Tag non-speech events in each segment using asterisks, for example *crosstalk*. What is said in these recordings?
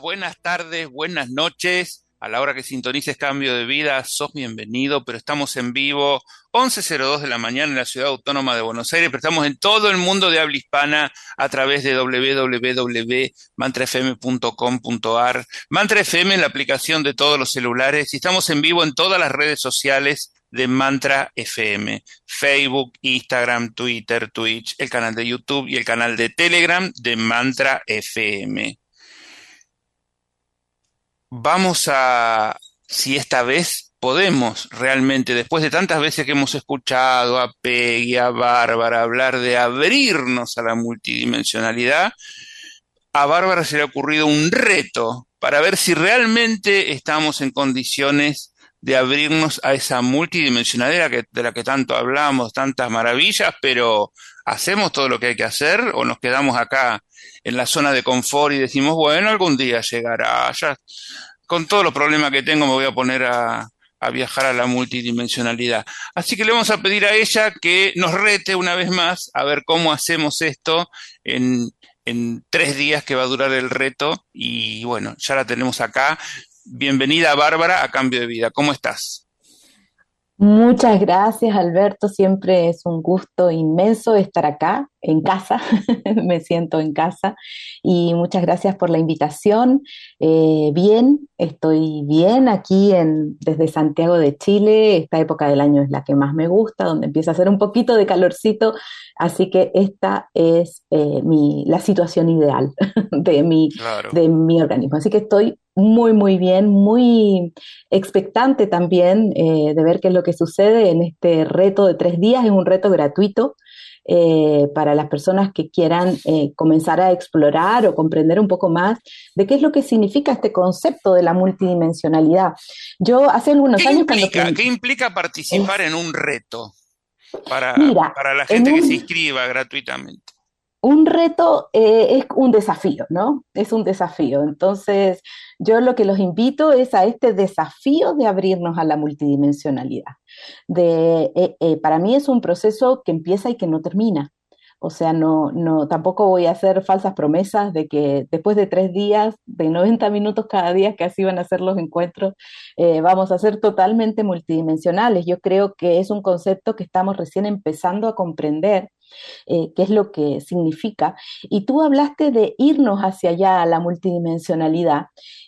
buenas tardes, buenas noches. A la hora que sintonices Cambio de Vida, sos bienvenido, pero estamos en vivo 11.02 de la mañana en la Ciudad Autónoma de Buenos Aires, pero estamos en todo el mundo de habla hispana a través de www.mantrafm.com.ar. Mantra FM es la aplicación de todos los celulares y estamos en vivo en todas las redes sociales de Mantra FM, Facebook, Instagram, Twitter, Twitch, el canal de YouTube y el canal de Telegram de Mantra FM. Vamos a, si esta vez podemos realmente, después de tantas veces que hemos escuchado a Peggy, a Bárbara hablar de abrirnos a la multidimensionalidad, a Bárbara se le ha ocurrido un reto para ver si realmente estamos en condiciones de abrirnos a esa multidimensionalidad de la que tanto hablamos, tantas maravillas, pero ¿hacemos todo lo que hay que hacer o nos quedamos acá en la zona de confort y decimos, bueno, algún día llegará, ya con todos los problemas que tengo me voy a poner a, a viajar a la multidimensionalidad. Así que le vamos a pedir a ella que nos rete una vez más a ver cómo hacemos esto en, en tres días que va a durar el reto. Y bueno, ya la tenemos acá. Bienvenida Bárbara a Cambio de Vida. ¿Cómo estás? Muchas gracias, Alberto. Siempre es un gusto inmenso estar acá, en casa. *laughs* Me siento en casa. Y muchas gracias por la invitación. Eh, bien, estoy bien aquí en, desde Santiago de Chile. Esta época del año es la que más me gusta, donde empieza a hacer un poquito de calorcito. Así que esta es eh, mi, la situación ideal *laughs* de mi, de mi organismo. Así que estoy muy, muy bien, muy expectante también eh, de ver qué es lo que sucede en este reto de tres días. Es un reto gratuito eh, para las personas que quieran eh, comenzar a explorar o comprender un poco más de qué es lo que significa este concepto de la multidimensionalidad. Yo hace algunos años... Implica, ¿Qué implica participar en un reto para, para la gente que se inscriba gratuitamente? Un reto es un desafío, ¿no? Es un desafío. Entonces, yo lo que los invito es a este desafío de abrirnos a la multidimensionalidad. De, eh, eh, para mí es un proceso que empieza y que no termina. O sea, no, no, tampoco voy a hacer falsas promesas de que después de tres días, de 90 minutos cada día, que así van a ser los encuentros, eh, vamos a ser totalmente multidimensionales. Yo creo que es un concepto que estamos recién empezando a comprender qué es lo que significa. Y tú hablaste de irnos hacia allá a la multidimensionalidad.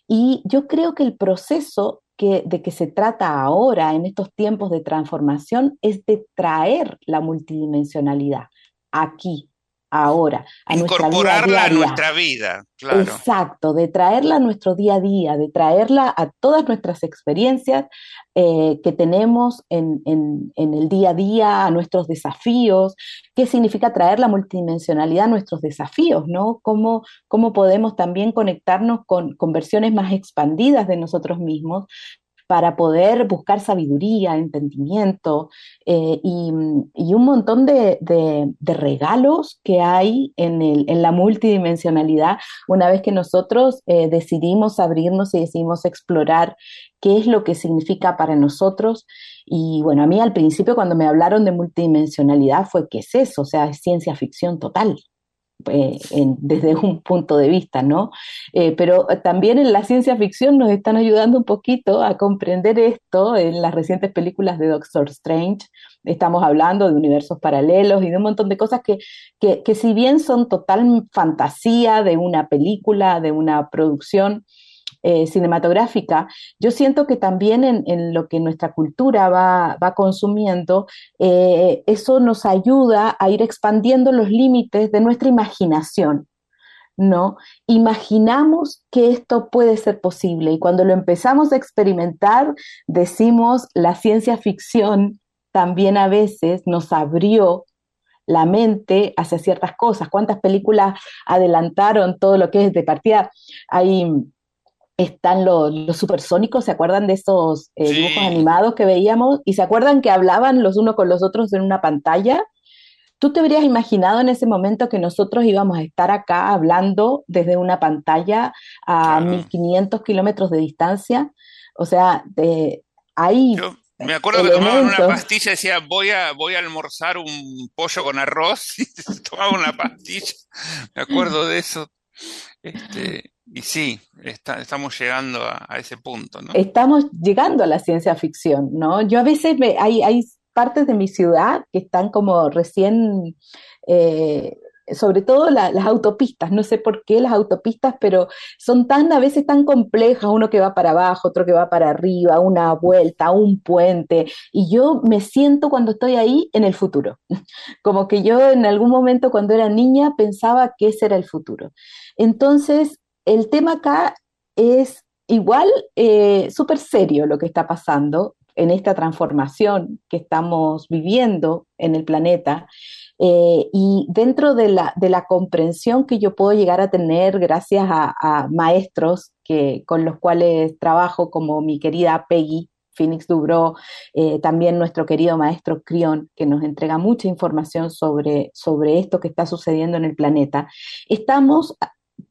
Y yo creo que el proceso que, de que se trata ahora, en estos tiempos de transformación, es de traer la multidimensionalidad aquí, ahora, a Incorporarla a nuestra vida, claro. Exacto, de traerla a nuestro día a día, de traerla a todas nuestras experiencias eh, que tenemos en, el día a día, a nuestros desafíos. ¿Qué significa traer la multidimensionalidad a nuestros desafíos? ¿no? ¿Cómo, cómo podemos también conectarnos con, con versiones más expandidas de nosotros mismos, para poder buscar sabiduría, entendimiento eh, y, un montón de, regalos que hay en, la multidimensionalidad una vez que nosotros eh, decidimos abrirnos y decidimos explorar qué es lo que significa para nosotros. Y bueno, a mí al principio cuando me hablaron de multidimensionalidad fue, ¿qué es eso? O sea, es ciencia ficción total. Eh, desde *laughs* un punto de vista, ¿no? Eh, pero también en la ciencia ficción nos están ayudando un poquito a comprender esto en las recientes películas de Doctor Strange. Estamos hablando de universos paralelos y de un montón de cosas que, que, que si bien son total fantasía de una película, de una producción, eh, cinematográfica, yo siento que también en, lo que nuestra cultura va, consumiendo, eh, eso nos ayuda a ir expandiendo los límites de nuestra imaginación. ¿no? Imaginamos que esto puede ser posible y cuando lo empezamos a experimentar, decimos, la ciencia ficción también a veces nos abrió la mente hacia ciertas cosas, cuántas películas adelantaron todo lo que es de partida. Hay están los, supersónicos, ¿se acuerdan de esos eh, dibujos animados que veíamos? ¿Y se acuerdan que hablaban los unos con los otros en una pantalla? ¿Tú te habrías imaginado en ese momento que nosotros íbamos a estar acá hablando desde una pantalla a 1500 kilómetros de distancia? O sea, de, ahí... me acuerdo que tomaban una pastilla y decía, voy a, voy a almorzar un pollo con arroz *laughs* y tomaba una pastilla. Me acuerdo de eso. Este, y sí, estamos llegando a, ese punto, ¿no? Estamos llegando a la ciencia ficción, ¿no? Yo a veces me, hay, hay partes de mi ciudad que están como recién, eh, sobre todo las autopistas, no sé por qué las autopistas, pero son tan a veces tan complejas, uno que va para abajo, otro que va para arriba, una vuelta, un puente, y yo me siento cuando estoy ahí en el futuro, *laughs* como que yo en algún momento cuando era niña pensaba que ese era el futuro. Entonces, el tema acá es igual eh, súper serio lo que está pasando en esta transformación que estamos viviendo en el planeta. Eh, y dentro de la, de la, comprensión que yo puedo llegar a tener gracias a, maestros que, con los cuales trabajo, como mi querida Peggy Phoenix Dubro, eh, también nuestro querido maestro Crión, que nos entrega mucha información sobre, sobre esto que está sucediendo en el planeta, estamos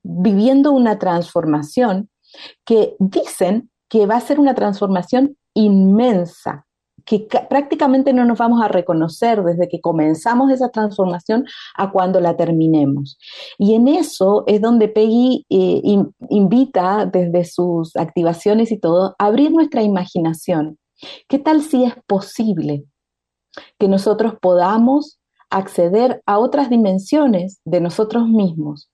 viviendo una transformación que dicen que va a ser una transformación inmensa, que prácticamente no nos vamos a reconocer desde que comenzamos esa transformación a cuando la terminemos. Y en eso es donde Peggy eh, invita desde sus activaciones y todo a abrir nuestra imaginación. ¿Qué tal si es posible que nosotros podamos acceder a otras dimensiones de nosotros mismos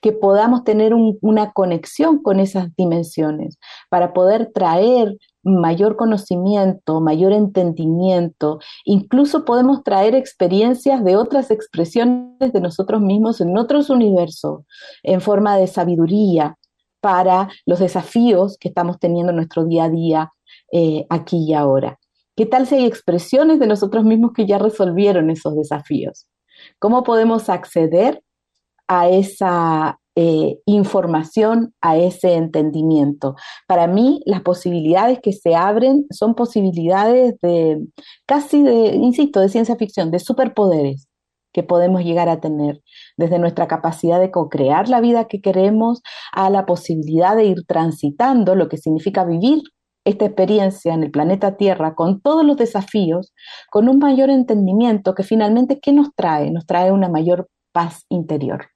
que podamos tener una conexión con esas dimensiones para poder traer mayor conocimiento, mayor entendimiento, incluso podemos traer experiencias de otras expresiones de nosotros mismos en otros universos, en forma de sabiduría para los desafíos que estamos teniendo en nuestro día a día eh, aquí y ahora. ¿Qué tal si hay expresiones de nosotros mismos que ya resolvieron esos desafíos? ¿Cómo podemos acceder a esa eh, información, a ese entendimiento. Para mí, las posibilidades que se abren son posibilidades de casi de, insisto, de ciencia ficción, de superpoderes que podemos llegar a tener, desde nuestra capacidad de co-crear la vida que queremos a la posibilidad de ir transitando lo que significa vivir esta experiencia en el planeta Tierra con todos los desafíos, con un mayor entendimiento que finalmente, ¿qué nos trae? Nos trae una mayor paz interior.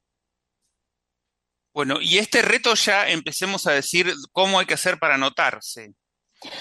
Bueno, y este reto ya empecemos a decir cómo hay que hacer para anotarse.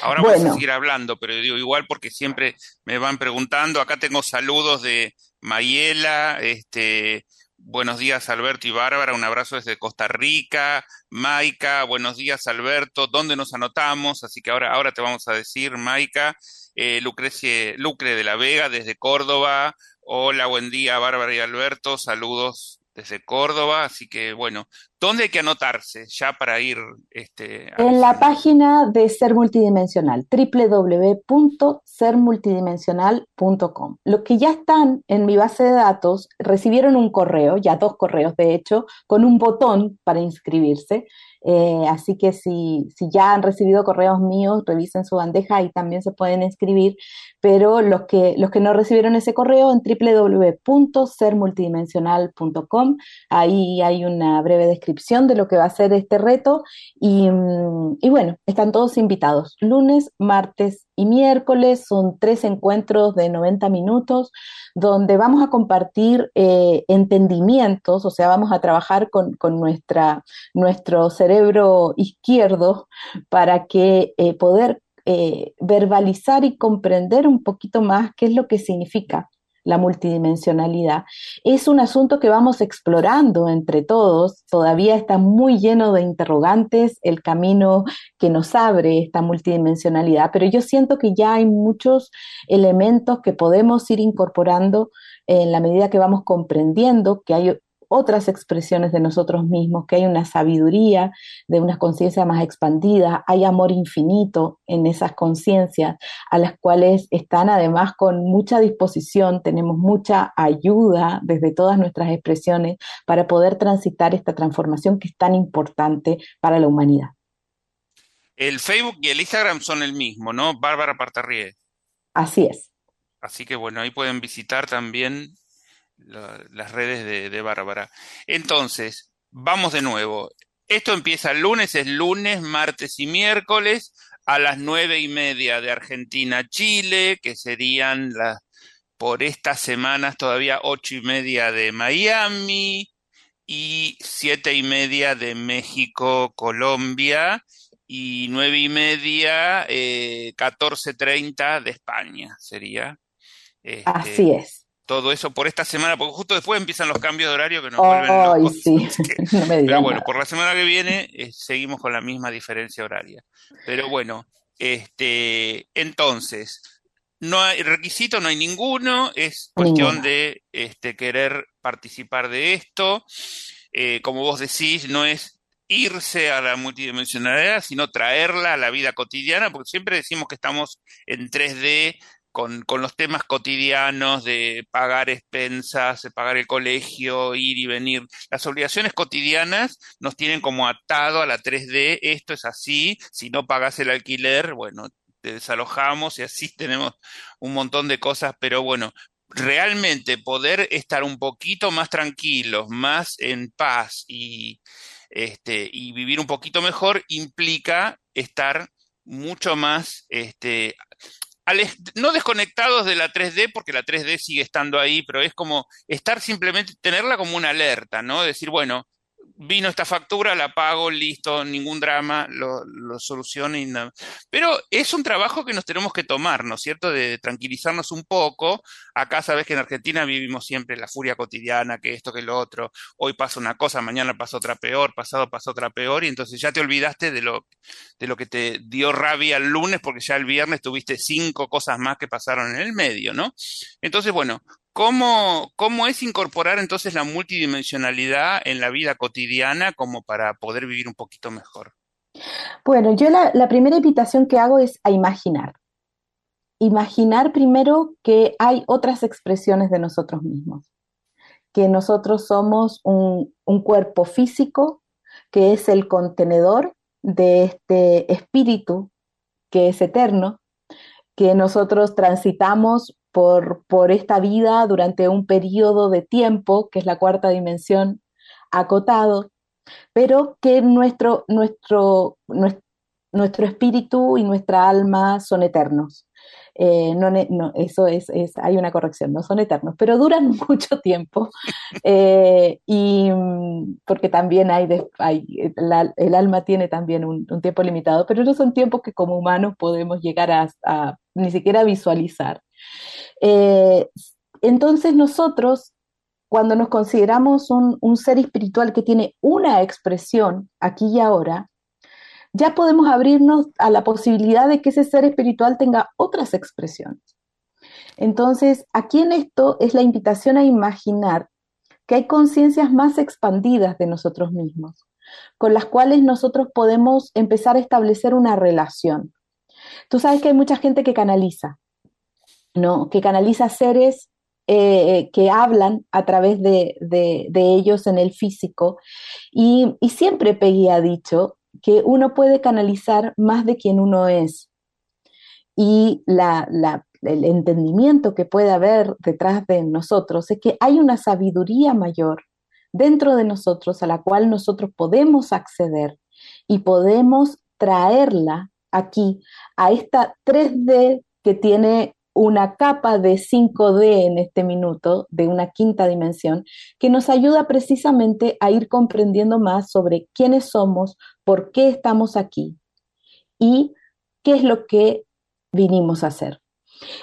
Ahora vamos a seguir hablando, pero digo igual porque siempre me van preguntando. Acá tengo saludos de Mayela, este, buenos días Alberto y Bárbara, un abrazo desde Costa Rica. Maika, buenos días Alberto, ¿dónde nos anotamos? Así que ahora, ahora te vamos a decir, Maika. Eh, Lucre de la Vega desde Córdoba. Hola, buen día Bárbara y Alberto, saludos desde Córdoba, así que bueno, ¿dónde hay que anotarse ya para ir? Este, en la página de Ser Multidimensional, www.sermultidimensional.com. Los que ya están en mi base de datos recibieron un correo, ya dos correos de hecho, con un botón para inscribirse. Eh, así que si, si, ya han recibido correos míos, revisen su bandeja y también se pueden inscribir. Pero los que, los que no recibieron ese correo en www.sermultidimensional.com, ahí hay una breve descripción de lo que va a ser este reto. Y, mm, y bueno, están todos invitados. Lunes, martes y miércoles son tres encuentros de 90 minutos donde vamos a compartir eh, entendimientos, o sea, vamos a trabajar con, nuestra, nuestro cerebro izquierdo para que eh, poder eh, verbalizar y comprender un poquito más qué es lo que significa la multidimensionalidad. Es un asunto que vamos explorando entre todos, todavía está muy lleno de interrogantes el camino que nos abre esta multidimensionalidad, pero yo siento que ya hay muchos elementos que podemos ir incorporando en la medida que vamos comprendiendo que hay otras expresiones de nosotros mismos, que hay una sabiduría de una conciencia más expandida, hay amor infinito en esas conciencias, a las cuales están además con mucha disposición, tenemos mucha ayuda desde todas nuestras expresiones para poder transitar esta transformación que es tan importante para la humanidad. El Facebook y el Instagram son el mismo, ¿no? Bárbara Partarrié. Así es. Así que bueno, ahí pueden visitar también las redes de, de Bárbara. Entonces, vamos de nuevo. Esto empieza el lunes, es lunes, martes y miércoles a las nueve y media de Argentina, Chile, que serían las por estas semanas todavía ocho y media de Miami y siete y media de México, Colombia y nueve y media, eh, catorce treinta de España sería. Este, Así es todo eso por esta semana, porque justo después empiezan los cambios de horario que nos vuelven locos. Sí. *laughs* *laughs* pero bueno, por la semana que viene eh, seguimos con la misma diferencia horaria. Pero bueno, este, entonces, no hay requisito, no hay ninguno, es cuestión de este, querer participar de esto. Eh, como vos decís, no es irse a la multidimensionalidad, sino traerla a la vida cotidiana, porque siempre decimos que estamos en 3D con, con, los temas cotidianos de pagar expensas, de pagar el colegio, ir y venir. Las obligaciones cotidianas nos tienen como atado a la 3D, esto es así, si no pagas el alquiler, bueno, te desalojamos y así *laughs* tenemos un montón de cosas, pero bueno, realmente poder estar un poquito más tranquilos, más en paz y, este, y vivir un poquito mejor implica estar mucho más este, no desconectados de la 3D, porque la 3D sigue estando ahí, pero es como estar simplemente, tenerla como una alerta, ¿no? Decir, bueno, vino esta factura, la pago, listo, ningún drama, lo, lo soluciono. Y nada. Pero es un trabajo que nos tenemos que tomar, ¿no es cierto? De tranquilizarnos un poco. Acá sabes que en Argentina vivimos siempre la furia cotidiana, que esto, que lo otro. Hoy pasa una cosa, mañana pasa otra peor, pasado pasa otra peor, y entonces ya te olvidaste de lo, de lo que te dio rabia el lunes, porque ya el viernes tuviste cinco cosas más que pasaron en el medio, ¿no? Entonces, bueno, ¿Cómo, ¿Cómo es incorporar entonces la multidimensionalidad en la vida cotidiana como para poder vivir un poquito mejor? Bueno, yo la, primera invitación que hago es a imaginar. Imaginar primero que hay otras expresiones de nosotros mismos, que nosotros somos un cuerpo físico que es el contenedor de este espíritu que es eterno, que nosotros transitamos por, por esta vida durante un periodo de tiempo, que es la cuarta dimensión, acotado, pero que nuestro, nuestro, nuestro, espíritu y nuestra alma son eternos. Eh, no, eso es, es, hay una corrección, no son eternos, pero duran *laughs* mucho tiempo. Eh, y porque también hay, hay el alma tiene también un, tiempo limitado, pero no son tiempos que como humanos podemos llegar a, a ni siquiera visualizar. Eh, entonces nosotros, cuando nos consideramos un, un ser espiritual que tiene una expresión aquí y ahora, ya podemos abrirnos a la posibilidad de que ese ser espiritual tenga otras expresiones. Entonces, aquí en esto es la invitación a imaginar que hay conciencias más expandidas de nosotros mismos, con las cuales nosotros podemos empezar a establecer una relación. Tú sabes que hay mucha gente que canaliza, ¿no? que canaliza seres eh, que hablan a través de, ellos en el físico. Y, siempre Peggy ha dicho que uno puede canalizar más de quien uno es. Y el entendimiento que puede haber detrás de nosotros es que hay una sabiduría mayor dentro de nosotros a la cual nosotros podemos acceder y podemos traerla aquí a esta 3D que tiene una capa de 5D en este minuto, de una quinta dimensión, que nos ayuda precisamente a ir comprendiendo más sobre quiénes somos, por qué estamos aquí y qué es lo que vinimos a hacer.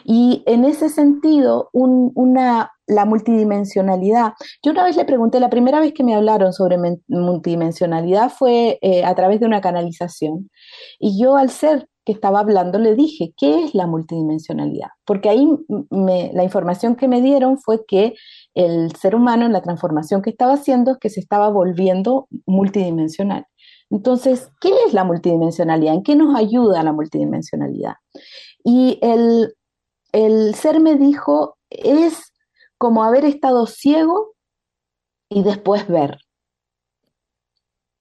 Y en ese sentido, una, la multidimensionalidad, yo una vez le pregunté, la primera vez que me hablaron sobre multidimensionalidad fue eh, a través de una canalización, y yo al ser que estaba hablando le dije, ¿qué es la multidimensionalidad? Porque ahí la información que me dieron fue que el ser humano en la transformación que estaba haciendo es que se estaba volviendo multidimensional. Entonces, ¿qué es la multidimensionalidad? ¿En qué nos ayuda la multidimensionalidad? Y el, el ser me dijo, es como haber estado ciego y después ver.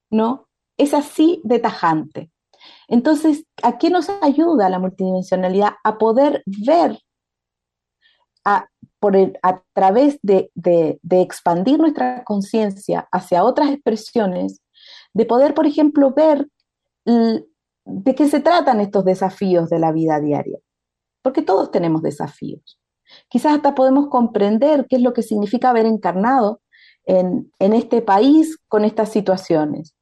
¿No? Es así de tajante. Entonces, ¿a qué nos ayuda la multidimensionalidad? A poder ver a, través de, expandir nuestra conciencia hacia otras expresiones, de poder, por ejemplo, ver de qué se tratan estos desafíos de la vida diaria. Porque todos tenemos desafíos. Quizás hasta podemos comprender qué es lo que significa haber encarnado en, en este país con estas situaciones.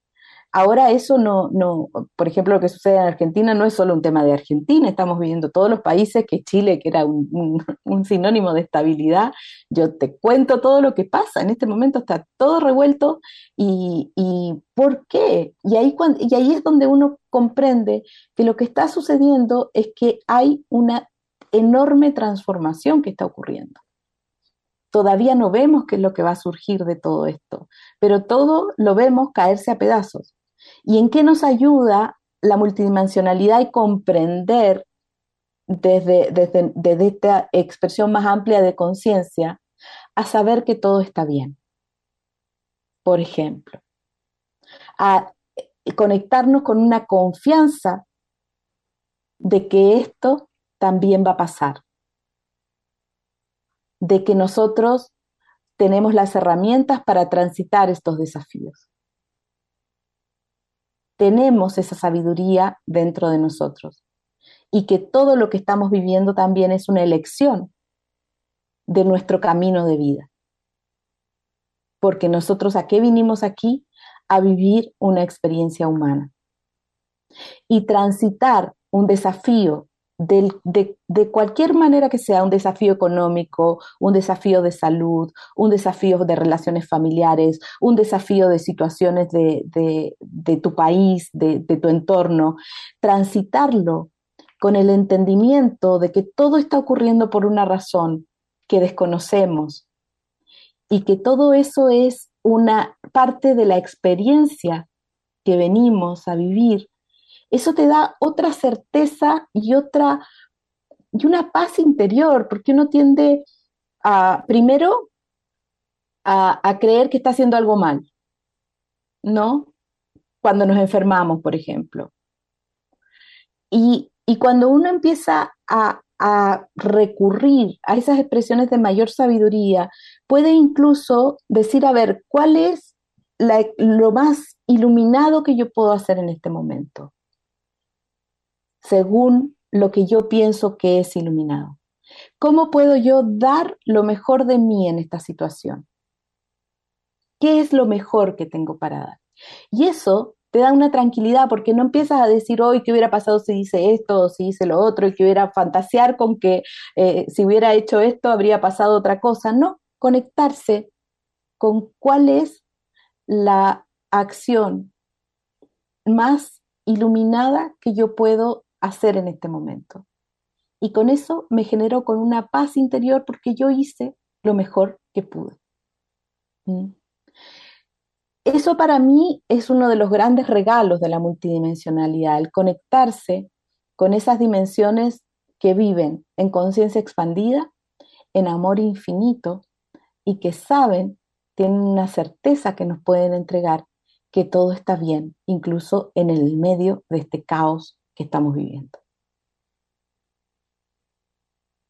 Ahora eso no, no, por ejemplo, lo que sucede en Argentina no es solo un tema de Argentina, estamos viviendo todos los países que Chile, que era un, *laughs* sinónimo de estabilidad, yo te cuento todo lo que pasa, en este momento está todo revuelto y, ¿por qué? Y ahí, y ahí es donde uno comprende que lo que está sucediendo es que hay una enorme transformación que está ocurriendo. Todavía no vemos qué es lo que va a surgir de todo esto, pero todo lo vemos caerse a pedazos. ¿Y en qué nos ayuda la multidimensionalidad y comprender desde, desde, esta expresión más amplia de conciencia a saber que todo está bien? Por ejemplo, a conectarnos con una confianza de que esto también va a pasar, de que nosotros tenemos las herramientas para transitar estos desafíos tenemos esa sabiduría dentro de nosotros y que todo lo que estamos viviendo también es una elección de nuestro camino de vida. Porque nosotros a qué vinimos aquí? A vivir una experiencia humana. Y transitar un desafío de, cualquier manera que sea, un desafío económico, un desafío de salud, un desafío de relaciones familiares, un desafío de situaciones de, tu país, de, de tu entorno, transitarlo con el entendimiento de que todo está ocurriendo por una razón que desconocemos y que todo eso es una parte de la experiencia que venimos a vivir eso te da otra certeza y otra y una paz interior, porque uno tiende a, primero, a, creer que está haciendo algo mal, ¿no? Cuando nos enfermamos, por ejemplo. Y, cuando uno empieza a, recurrir a esas expresiones de mayor sabiduría, puede incluso decir, a ver, ¿cuál es lo más iluminado que yo puedo hacer en este momento? Según lo que yo pienso que es iluminado. ¿Cómo puedo yo dar lo mejor de mí en esta situación? ¿Qué es lo mejor que tengo para dar? Y eso te da una tranquilidad porque no empiezas a decir hoy qué hubiera pasado si hice esto o si hice lo otro y que hubiera fantasear con que eh, si hubiera hecho esto habría pasado otra cosa. No, conectarse con cuál es la acción más iluminada que yo puedo hacer en este momento. Y con eso me generó con una paz interior porque yo hice lo mejor que pude. ¿Mm? Eso para mí es uno de los grandes regalos de la multidimensionalidad, el conectarse con esas dimensiones que viven en conciencia expandida, en amor infinito y que saben, tienen una certeza que nos pueden entregar que todo está bien, incluso en el medio de este caos que estamos viviendo.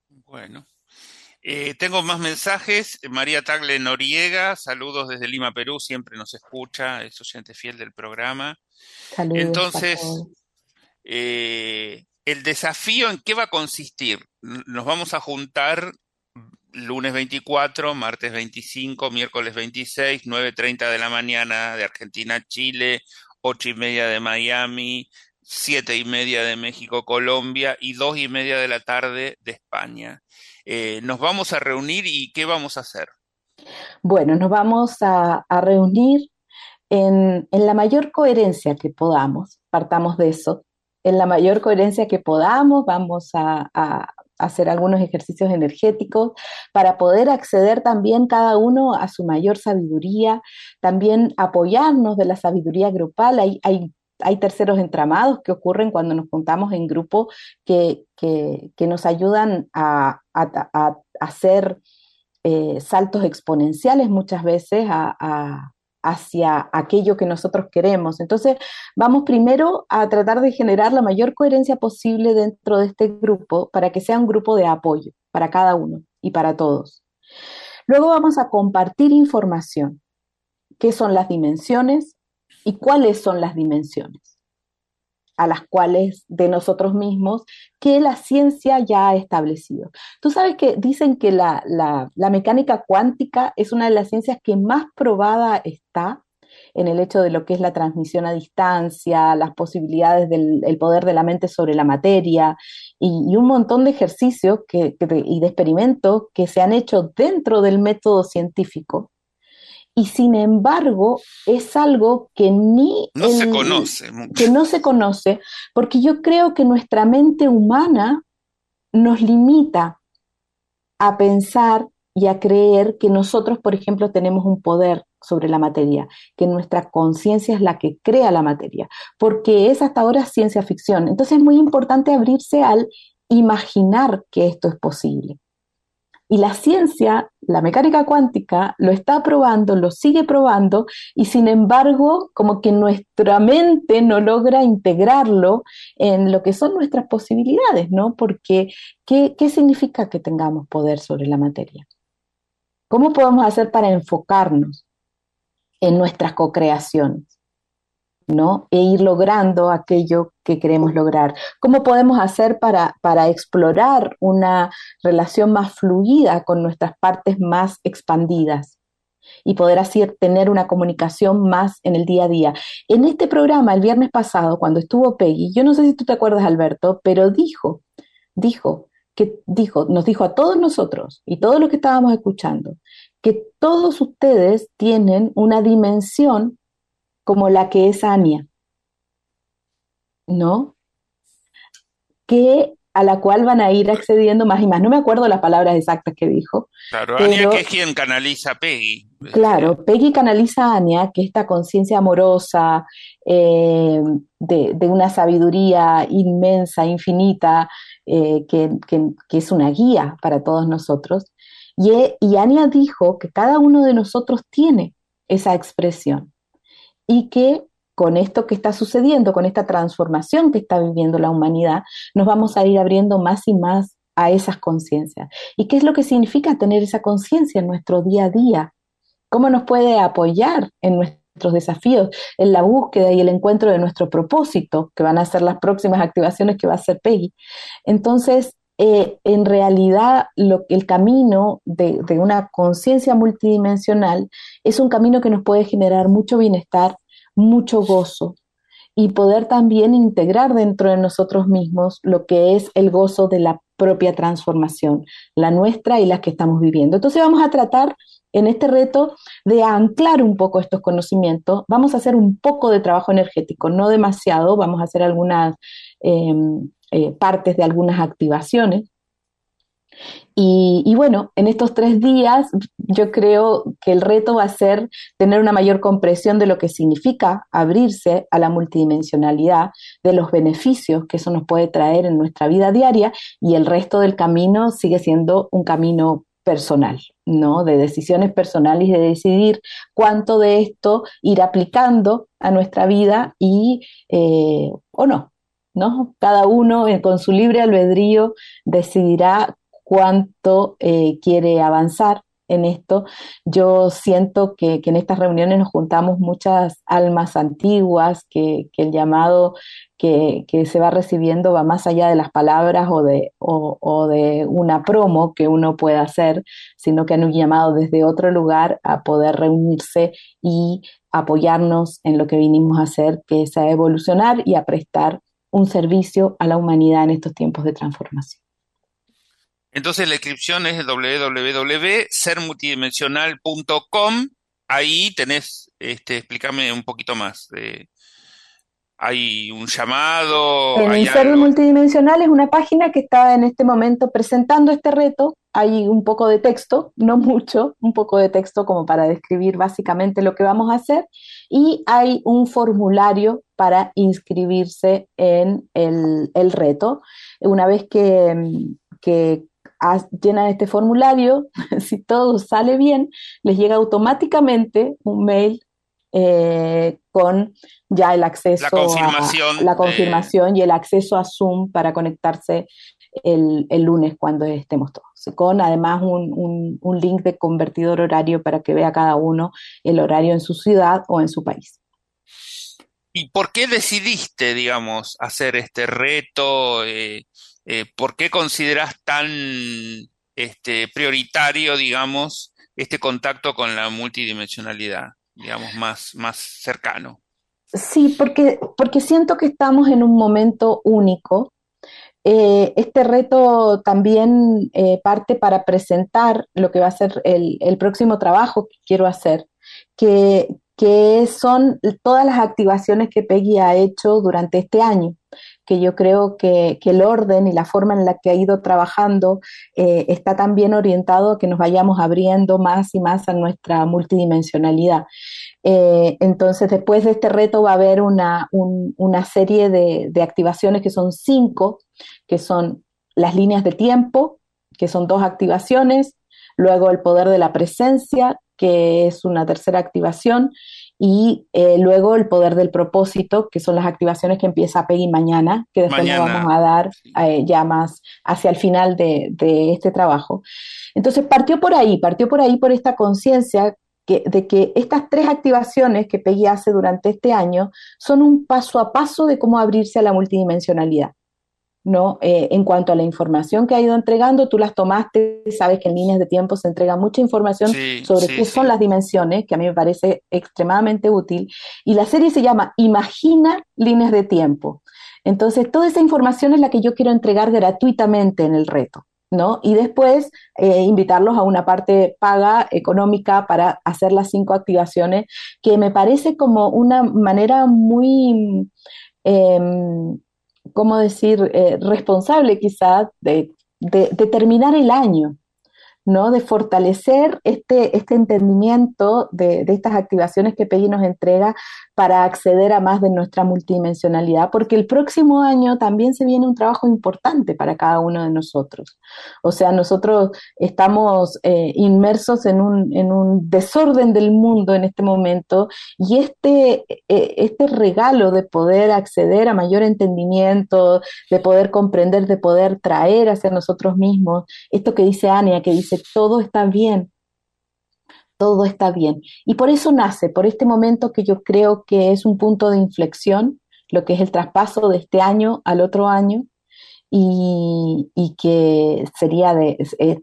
Bueno. Eh, tengo más mensajes. María Tagle Noriega, saludos desde Lima, Perú, siempre nos escucha, es oyente fiel del programa. Saludos Entonces, eh, el desafío en qué va a consistir. Nos vamos a juntar lunes 24, martes 25, miércoles 26, 9.30 de la mañana de Argentina, Chile, 8 y media de Miami, siete y media de México, Colombia y dos y media de la tarde de España. Eh, nos vamos a reunir y ¿qué vamos a hacer? Bueno, nos vamos a, reunir en, la mayor coherencia que podamos, partamos de eso, en la mayor coherencia que podamos, vamos a, hacer algunos ejercicios energéticos para poder acceder también cada uno a su mayor sabiduría, también apoyarnos de la sabiduría grupal. Hay, hay, hay terceros entramados que ocurren cuando nos juntamos en grupo que, que, nos ayudan a, hacer eh, saltos exponenciales muchas veces hacia aquello que nosotros queremos. Entonces, vamos primero a tratar de generar la mayor coherencia posible dentro de este grupo para que sea un grupo de apoyo para cada uno y para todos. Luego vamos a compartir información. ¿Qué son las dimensiones y cuáles son las dimensiones? a las cuales de nosotros mismos que la ciencia ya ha establecido. Tú sabes que dicen que la, mecánica cuántica es una de las ciencias que más probada está en el hecho de lo que es la transmisión a distancia, las posibilidades del poder de la mente sobre la materia y, un montón de ejercicios que, y de experimentos que se han hecho dentro del método científico y sin embargo es algo que ni no se conoce que no se conoce porque yo creo que nuestra mente humana nos limita a pensar y a creer que nosotros, por ejemplo, tenemos un poder sobre la materia, que nuestra conciencia es la que crea la materia, porque es hasta ahora ciencia ficción. Entonces es muy importante abrirse al imaginar que esto es posible. Y la ciencia, la mecánica cuántica, lo está probando, lo sigue probando, y sin embargo, como que nuestra mente no logra integrarlo en lo que son nuestras posibilidades, ¿no? Porque, ¿qué, significa que tengamos poder sobre la materia? ¿Cómo podemos hacer para enfocarnos en nuestras co-creaciones? ¿No? E ir logrando aquello que queremos lograr. ¿Cómo podemos hacer para, para explorar una relación más fluida con nuestras partes más expandidas? y poder así tener una comunicación más en el día a día. En este programa, el viernes pasado, cuando estuvo Peggy, yo no sé si tú te acuerdas, Alberto, pero dijo, dijo, que dijo, nos dijo a todos nosotros y todos los que estábamos escuchando, que todos ustedes tienen una dimensión como la que es Ania, ¿no? Que a la cual van a ir accediendo más y más. No me acuerdo las palabras exactas que dijo. Claro, Ania que es quien canaliza a Peggy. Claro, Peggy canaliza a Ania, que esta conciencia amorosa, eh, de, una sabiduría inmensa, infinita, eh, que, es una guía para todos nosotros. Y, y Ania dijo que cada uno de nosotros tiene esa expresión y que con esto que está sucediendo, con esta transformación que está viviendo la humanidad, nos vamos a ir abriendo más y más a esas conciencias. ¿Y qué es lo que significa tener esa conciencia en nuestro día a día? ¿Cómo nos puede apoyar en nuestros desafíos, en la búsqueda y el encuentro de nuestro propósito, que van a ser las próximas activaciones que va a hacer Peggy? Entonces, eh, en realidad el camino de, una conciencia multidimensional es un camino que nos puede generar mucho bienestar, mucho gozo y poder también integrar dentro de nosotros mismos lo que es el gozo de la propia transformación, la nuestra y la que estamos viviendo. Entonces vamos a tratar en este reto de anclar un poco estos conocimientos. Vamos a hacer un poco de trabajo energético, no demasiado, vamos a hacer algunas em, eh, partes de algunas activaciones. Y, bueno, en estos tres días yo creo que el reto va a ser tener una mayor comprensión de lo que significa abrirse a la multidimensionalidad, de los beneficios que eso nos puede traer en nuestra vida diaria y el resto del camino sigue siendo un camino personal, ¿no? De decisiones personales de decidir cuánto de esto ir aplicando a nuestra vida y eh, o no, ¿no? Cada uno eh, con su libre albedrío decidirá cuánto eh, quiere avanzar en esto. Yo siento que, en estas reuniones nos juntamos muchas almas antiguas, que, el llamado que, se va recibiendo va más allá de las palabras o de, o de una promo que uno pueda hacer, sino que han llamado desde otro lugar a poder reunirse y apoyarnos en lo que vinimos a hacer, que es a evolucionar y a prestar un servicio a la humanidad en estos tiempos de transformación. Entonces la inscripción es www.sermultidimensional.com. Ahí tenés, este, explícame un poquito más. De, hay un llamado. El hay Ser algo? Multidimensional es una página que está en este momento presentando este reto. Hay un poco de texto, no *laughs* mucho, un poco de texto como para describir básicamente lo que vamos a hacer. Y hay un formulario para inscribirse en el, el reto. Una vez que, que llenan este formulario, *laughs* si todo sale bien, les llega automáticamente un mail eh, con ya el acceso La confirmación a la de- confirmación y el acceso a Zoom para conectarse el, el lunes cuando estemos todos. Con además un, un- un link de convertidor horario para que vea cada uno el horario en su ciudad o en su país. ¿Y por qué decidiste, digamos, hacer este reto? Eh, eh, ¿por qué consideras tan este, prioritario, digamos, este contacto con la multidimensionalidad, digamos, más, más cercano? Sí, porque, porque siento que estamos en un momento único. Eh, este reto también eh, parte para presentar lo que va a ser el, el próximo trabajo que quiero hacer, que, que son todas las activaciones que Peggy ha hecho durante este año, que yo creo que, que el orden y la forma en la que ha ido trabajando eh, está también orientado a que nos vayamos abriendo más y más a nuestra multidimensionalidad. Eh, entonces, después de este reto va a haber una, un- una serie de, de activaciones que son cinco, que son las líneas de tiempo, que son dos activaciones, luego el poder de la presencia, que es una tercera activación, y eh, luego el poder del propósito, que son las activaciones que empieza Peggy mañana, que después le Mañana. vamos a dar eh, ya más hacia el final de, de este trabajo. Entonces partió por ahí, partió por ahí por esta conciencia de que estas tres activaciones que Peggy hace durante este año son un paso a paso de cómo abrirse a la multidimensionalidad. ¿No? Eh, en cuanto a la información que ha ido entregando, tú las tomaste, sabes que en líneas de tiempo se entrega mucha información Sí, sobre sí, qué sí. son las dimensiones, que a mí me parece extremadamente útil, y la serie se llama Imagina líneas de tiempo. Entonces, toda esa información es la que yo quiero entregar gratuitamente en el reto. ¿no? Y después eh, invitarlos a una parte paga económica para hacer las cinco activaciones, que me parece como una manera muy, eh, ¿cómo decir?, eh, responsable quizás de, de, terminar el año, ¿no? De fortalecer este, este entendimiento de, de, estas activaciones que Peggy nos entrega para acceder a más de nuestra multidimensionalidad, porque el próximo año también se viene un trabajo importante para cada uno de nosotros. O sea, nosotros estamos eh, inmersos en un, en un, desorden del mundo en este momento y este, eh, este regalo de poder acceder a mayor entendimiento, de poder comprender, de poder traer hacia nosotros mismos, esto que dice Ania, que dice todo está bien, todo está bien. Y por eso nace, por este momento que yo creo que es un punto de inflexión, lo que es el traspaso de este año al otro año, y, y que sería de,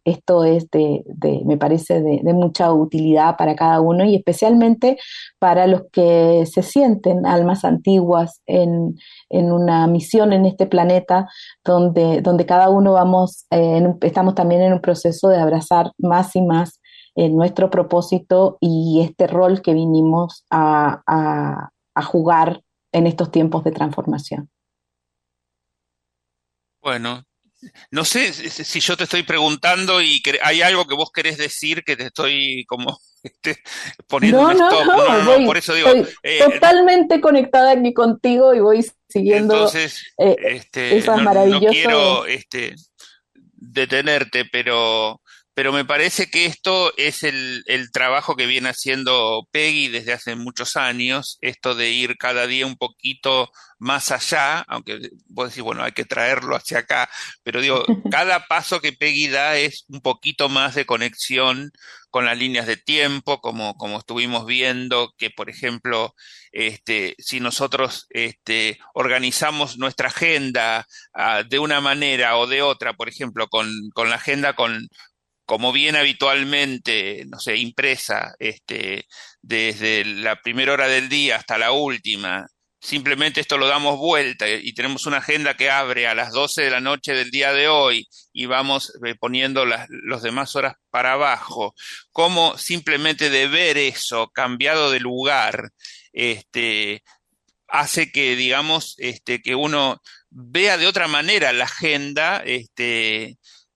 esto es de, me parece, de, mucha utilidad para cada uno y especialmente para los que se sienten almas antiguas en, en una misión en este planeta donde, donde cada uno vamos, eh, estamos también en un proceso de abrazar más y más eh, nuestro propósito y este rol que vinimos a, a, a jugar en estos tiempos de transformación. Bueno, no sé si yo te estoy preguntando y hay algo que vos querés decir que te estoy como *laughs* este, poniendo no, un stop. No, no, no, voy, por eso digo. Eh, totalmente conectada aquí contigo y voy siguiendo entonces, eh, este, esas maravillosas. No quiero este, detenerte, pero pero me parece que esto es el, el, trabajo que viene haciendo Peggy desde hace muchos años, esto de ir cada día un poquito más allá, aunque vos decís, bueno, hay que traerlo hacia acá, pero digo, *laughs* cada paso que Peggy da es un poquito más de conexión con las líneas de tiempo, como, como estuvimos viendo, que por ejemplo, este, si nosotros este, organizamos nuestra agenda uh, de una manera o de otra, por ejemplo, con, con la agenda con como viene habitualmente, no sé, impresa, este, desde la primera hora del día hasta la última, simplemente esto lo damos vuelta y tenemos una agenda que abre a las 12 de la noche del día de hoy y vamos eh, poniendo las los demás horas para abajo, como simplemente de ver eso cambiado de lugar, este, hace que, digamos, este, que uno vea de otra manera la agenda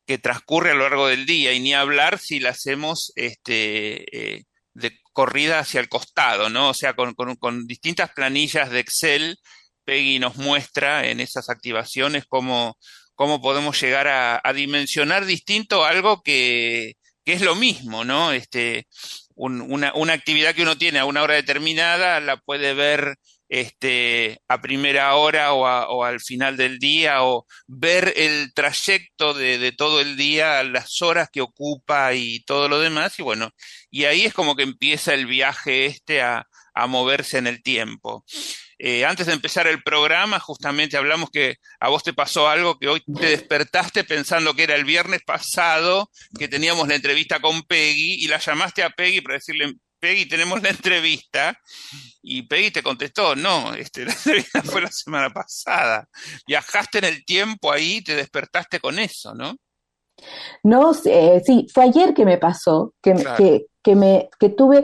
que transcurre a lo largo del día y ni hablar si la hacemos este, eh, de corrida hacia el costado, ¿no? O sea, con, con, distintas planillas de Excel, Peggy nos muestra en esas activaciones cómo, cómo podemos llegar a, dimensionar distinto algo que, que, es lo mismo, ¿no? Este, una, una actividad que uno tiene a una hora determinada la puede ver este, a primera hora o, al final del día o ver el trayecto de, todo el día, las horas que ocupa y todo lo demás. Y bueno, y ahí es como que empieza el viaje este a, moverse en el tiempo. Eh, antes de empezar el programa, justamente hablamos que a vos te pasó algo que hoy te despertaste pensando que era el viernes pasado, que teníamos la entrevista con Peggy y la llamaste a Peggy para decirle, Peggy, tenemos la entrevista. Y Peggy te contestó, no, este, *laughs* la entrevista fue la semana pasada. Viajaste en el tiempo ahí, te despertaste con eso, ¿no? No, eh, sí, fue ayer que me pasó, que, que, que, me, que tuve,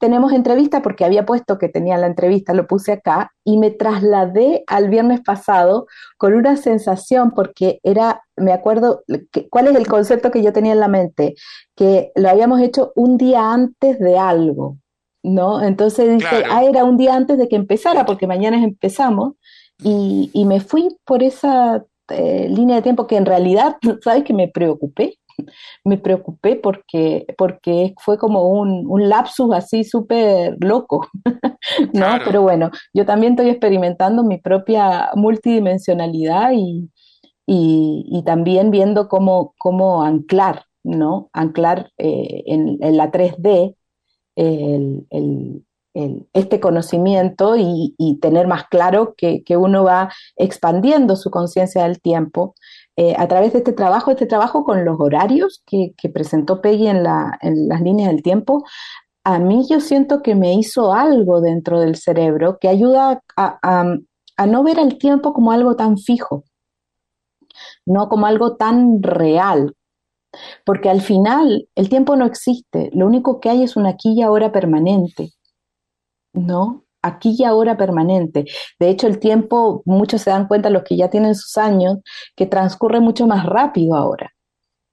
tenemos entrevista porque había puesto que tenía la entrevista, lo puse acá, y me trasladé al viernes pasado con una sensación, porque era, me acuerdo, ¿cuál es el concepto que yo tenía en la mente? Que lo habíamos hecho un día antes de algo, ¿no? Entonces dice, ah, era un día antes de que empezara, porque mañana empezamos, y, y me fui por esa eh, línea de tiempo que en realidad, *laughs* ¿sabes que me preocupé? me preocupé porque, porque fue como un, un lapsus así súper loco, *laughs* ¿no? Pero bueno, yo también estoy experimentando mi propia multidimensionalidad y, y, también viendo cómo, cómo anclar, ¿no? Anclar eh, en, en, la 3D el, el, este conocimiento y, tener más claro que, uno va expandiendo su conciencia del tiempo eh, a través de este trabajo, este trabajo con los horarios que, presentó Peggy en, las líneas del tiempo, a mí yo siento que me hizo algo dentro del cerebro que ayuda a, a no ver el tiempo como algo tan fijo, no como algo tan real, porque al final el tiempo no existe, lo único que hay es una aquí y ahora permanente. ¿No? Aquí y ahora permanente. De hecho, el tiempo, muchos se dan cuenta, los que ya tienen sus años, que transcurre mucho más rápido ahora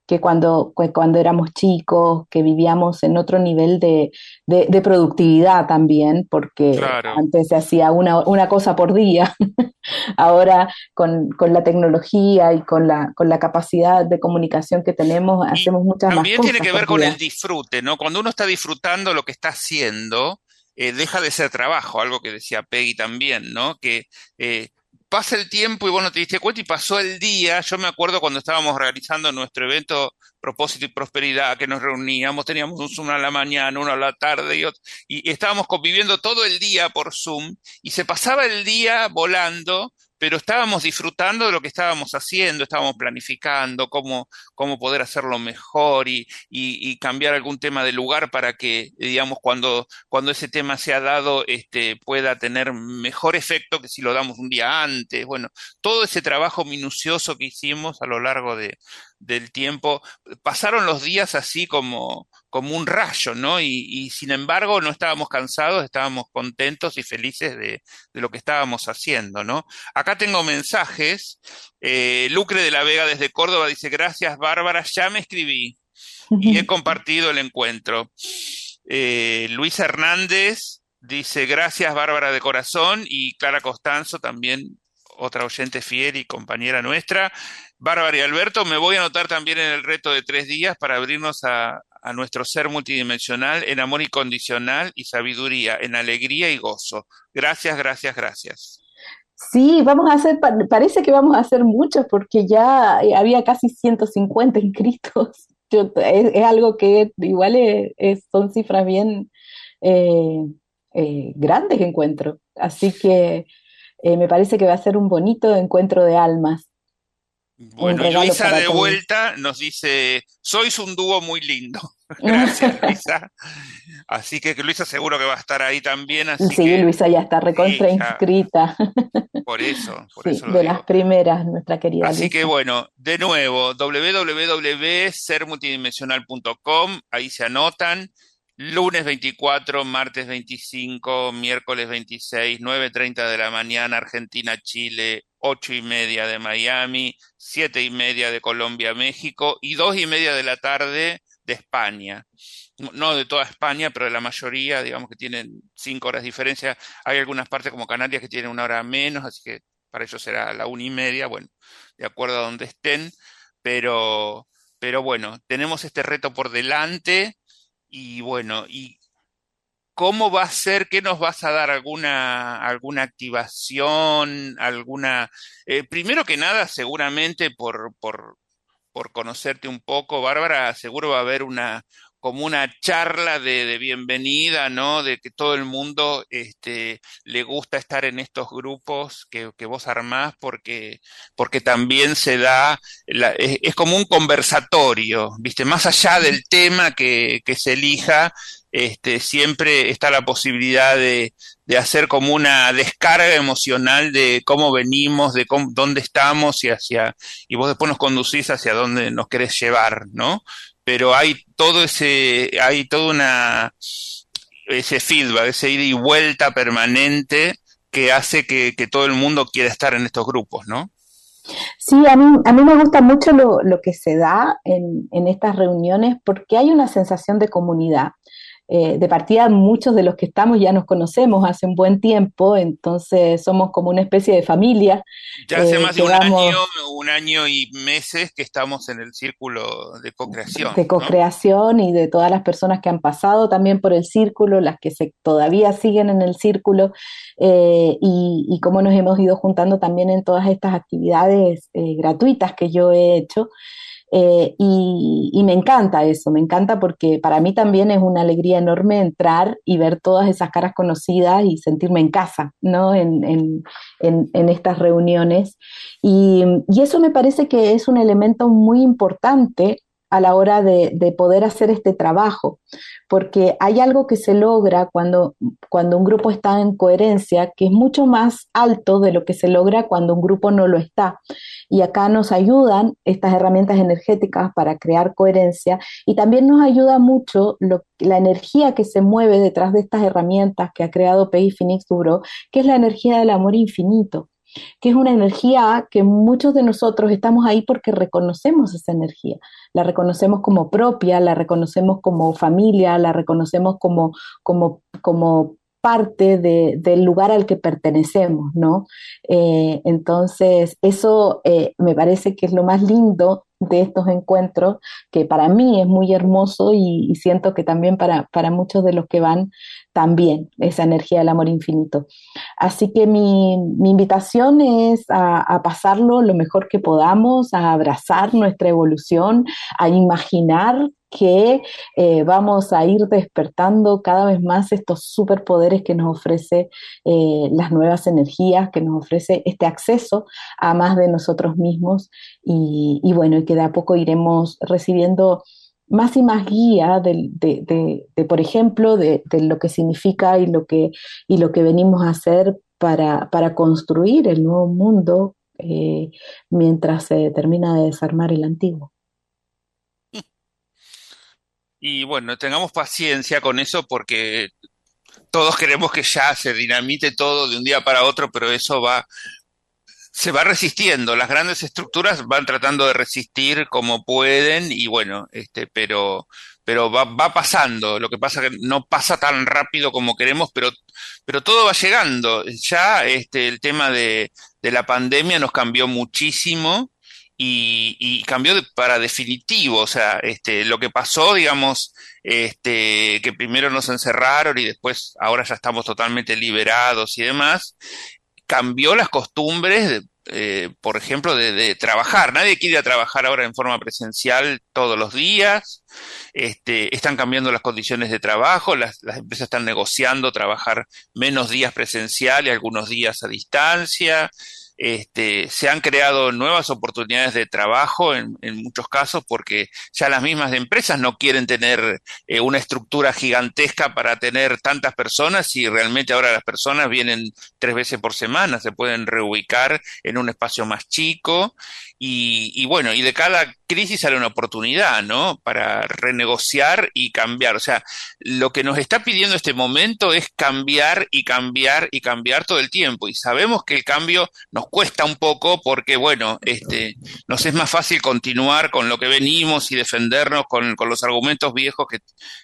que cuando, cuando éramos chicos, que vivíamos en otro nivel de, de, productividad también, porque antes se hacía una, una cosa por día. *laughs* Ahora, con, con, la tecnología y con la, con la capacidad de comunicación que tenemos, hacemos muchas más cosas. También tiene que ver con el disfrute, ¿no? Cuando uno está disfrutando lo que está haciendo, eh, deja de ser trabajo, algo que decía Peggy también, ¿no? Que eh, pasa el tiempo y vos no te diste cuenta y pasó el día. Yo me acuerdo cuando estábamos realizando nuestro evento Propósito y Prosperidad, que nos reuníamos, teníamos un Zoom a la mañana, uno a la tarde y, y estábamos conviviendo todo el día por Zoom y se pasaba el día volando pero estábamos disfrutando de lo que estábamos haciendo, estábamos planificando cómo, cómo poder hacerlo mejor y, y, cambiar algún tema de lugar para que, digamos, cuando, cuando ese tema se ha dado, este, pueda tener mejor efecto que si lo damos un día antes. Bueno, todo ese trabajo minucioso que hicimos a lo largo de, del tiempo, pasaron los días así como, como un rayo, ¿no? Y, sin embargo no estábamos cansados, estábamos contentos y felices de, lo que estábamos haciendo, ¿no? Acá tengo mensajes. Eh, Lucre de la Vega desde Córdoba dice, gracias Bárbara, ya me escribí y he *laughs* compartido el encuentro. Eh, Luis Hernández dice, gracias Bárbara de corazón y Clara Costanzo también otra oyente fiel y compañera nuestra. Bárbara y Alberto, me voy a anotar también en el reto de tres días para abrirnos a, nuestro ser multidimensional en amor incondicional y sabiduría, en alegría y gozo. Gracias, gracias, gracias. Sí, vamos a hacer, parece que vamos a hacer muchos porque ya había casi 150 inscritos. *laughs* es, algo que igual son cifras bien eh, eh, grandes encuentro. Así que eh, me parece que va a ser un bonito encuentro de almas. Bueno, Luisa de vuelta nos dice, sois un dúo muy lindo. *laughs* Gracias, Luisa. Así que Luisa seguro que va a estar ahí también. Así sí, Luisa ya está recontra inscrita. *laughs* Por eso, por sí, de las primeras, nuestra querida. Así que bueno, de nuevo, www.sermultidimensional.com, ahí se anotan lunes 24, martes 25, miércoles 26, 9.30 de la mañana, Argentina, Chile, ocho y media de Miami, siete y media de Colombia, México y dos y media de la tarde de España. No de toda España, pero de la mayoría, digamos que tienen cinco horas de diferencia. Hay algunas partes como Canarias que tienen una hora menos, así que para ellos será la una y media, bueno, de acuerdo a donde estén, pero, pero bueno, tenemos este reto por delante y bueno, y ¿Cómo va a ser? ¿Qué nos vas a dar? ¿Alguna, alguna activación? ¿Alguna? Eh, primero que nada, seguramente por, por, por conocerte un poco, Bárbara, seguro va a haber una, como una charla de, bienvenida, ¿no? De que todo el mundo este, le gusta estar en estos grupos que, que vos armás porque, porque también se da, es, como un conversatorio, ¿viste? Más allá del tema que, que se elija, este, siempre está la posibilidad de, de, hacer como una descarga emocional de cómo venimos, de cómo, dónde estamos y hacia, y vos después nos conducís hacia dónde nos querés llevar, ¿no? Pero hay todo ese, hay todo una, ese feedback, ese ida y vuelta permanente que hace que, que todo el mundo quiera estar en estos grupos, ¿no? Sí, a mí, a mí me gusta mucho lo, lo que se da en, en, estas reuniones porque hay una sensación de comunidad. Eh, de partida muchos de los que estamos ya nos conocemos hace un buen tiempo, entonces somos como una especie de familia. Ya hace eh, más de un año, un año y meses que estamos en el círculo de co-creación. De co-creación y de todas las personas que han pasado también por el círculo, las que se, todavía siguen en el círculo, eh, y, y cómo nos hemos ido juntando también en todas estas actividades gratuitas que yo he hecho. Eh, y, me encanta eso, me encanta porque para mí también es una alegría enorme entrar y ver todas esas caras conocidas y sentirme en casa, ¿no? En, en, en, estas reuniones. Y, y, eso me parece que es un elemento muy importante a la hora de, de, poder hacer este trabajo, porque hay algo que se logra cuando, cuando un grupo está en coherencia, que es mucho más alto de lo que se logra cuando un grupo no lo está. Y acá nos ayudan estas herramientas energéticas para crear coherencia y también nos ayuda mucho la energía que se mueve detrás de estas herramientas que ha creado PI Phoenix Duro, que es la energía del amor infinito que es una energía que muchos de nosotros estamos ahí porque reconocemos esa energía, la reconocemos como propia, la reconocemos como familia, la reconocemos como, como, como parte de, del lugar al que pertenecemos, ¿no? Eh, entonces, eso eh, me parece que es lo más lindo de estos encuentros, que para mí es muy hermoso y, siento que también para, para, muchos de los que van también esa energía del amor infinito. Así que mi, invitación es a, pasarlo lo mejor que podamos, a abrazar nuestra evolución, a imaginar que eh, vamos a ir despertando cada vez más estos superpoderes que nos ofrece eh, las nuevas energías, que nos ofrece este acceso a más de nosotros mismos y, y bueno, que de a poco iremos recibiendo más y más guía de, por ejemplo, de, lo que significa y lo que, y lo que venimos a hacer para, para construir el nuevo mundo eh, mientras se termina de desarmar el antiguo. *laughs* Y bueno, tengamos paciencia con eso porque todos queremos que ya se dinamite todo de un día para otro, pero eso va, se va resistiendo. Las grandes estructuras van tratando de resistir como pueden y bueno, este, pero, pero va, va pasando. Lo que pasa que no pasa tan rápido como queremos, pero, pero todo va llegando. Ya este, el tema de, de la pandemia nos cambió muchísimo y, cambió para definitivo. O sea, este, lo que pasó, digamos, este, que primero nos encerraron y después ahora ya estamos totalmente liberados y demás, cambió las costumbres, eh, por ejemplo, de, trabajar. Nadie quiere trabajar ahora en forma presencial todos los días. Este, están cambiando las condiciones de trabajo, las empresas están negociando trabajar menos días presencial y algunos días a distancia. Este, se han creado nuevas oportunidades de trabajo en, muchos casos porque ya las mismas empresas no quieren tener eh, una estructura gigantesca para tener tantas personas y realmente ahora las personas vienen tres veces por semana, se pueden reubicar en un espacio más chico y, y bueno, y de cada crisis sale una oportunidad, ¿no? Para renegociar y cambiar. O sea, lo que nos está pidiendo este momento es cambiar y cambiar y cambiar todo el tiempo. Y sabemos que el cambio nos cuesta un poco porque, bueno, este, nos es más fácil continuar con lo que venimos y defendernos con, con los argumentos viejos que,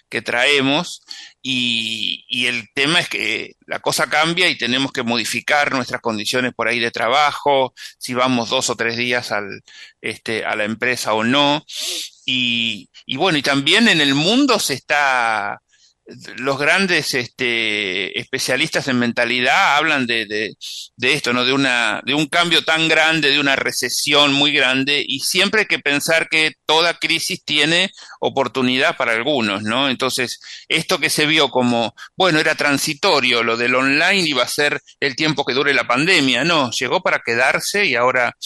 que traemos. Y, y, el tema es que la cosa cambia y tenemos que modificar nuestras condiciones por ahí de trabajo, si vamos dos o tres días al, este, a la empresa o no. Y, y bueno, y también en el mundo se está los grandes este, especialistas en mentalidad hablan de, de, de, esto, ¿no? De, una, de un cambio tan grande, de una recesión muy grande, y siempre hay que pensar que toda crisis tiene oportunidad para algunos, ¿no? Entonces, esto que se vio como, bueno, era transitorio, lo del online iba a ser el tiempo que dure la pandemia, no, llegó para quedarse y ahora